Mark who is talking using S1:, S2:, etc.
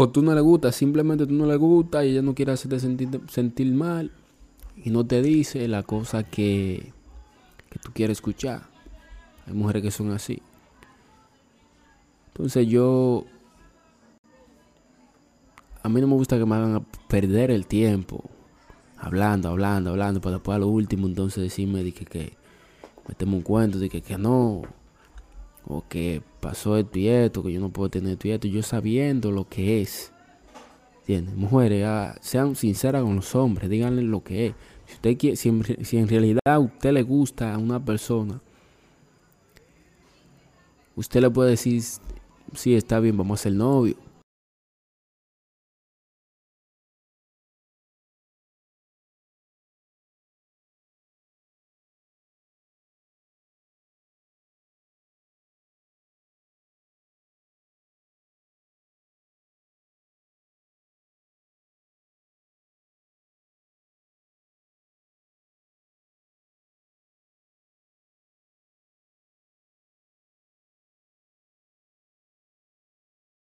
S1: o tú no le gusta, simplemente tú no le gusta y ella no quiere hacerte sentir, sentir mal y no te dice la cosa que, que tú quieres escuchar. Hay mujeres que son así. Entonces yo... A mí no me gusta que me hagan perder el tiempo. Hablando, hablando, hablando. Para después a lo último entonces decirme de que, que metemos un cuento de que, que no. O que pasó esto y esto, que yo no puedo tener esto y esto. Yo sabiendo lo que es. ¿Entiendes? Mujeres, ah, sean sinceras con los hombres. Díganle lo que es. Si, usted quiere, si, en, realidad a usted le gusta a una persona. Usted le puede decir, sí, está bien, vamos a ser novio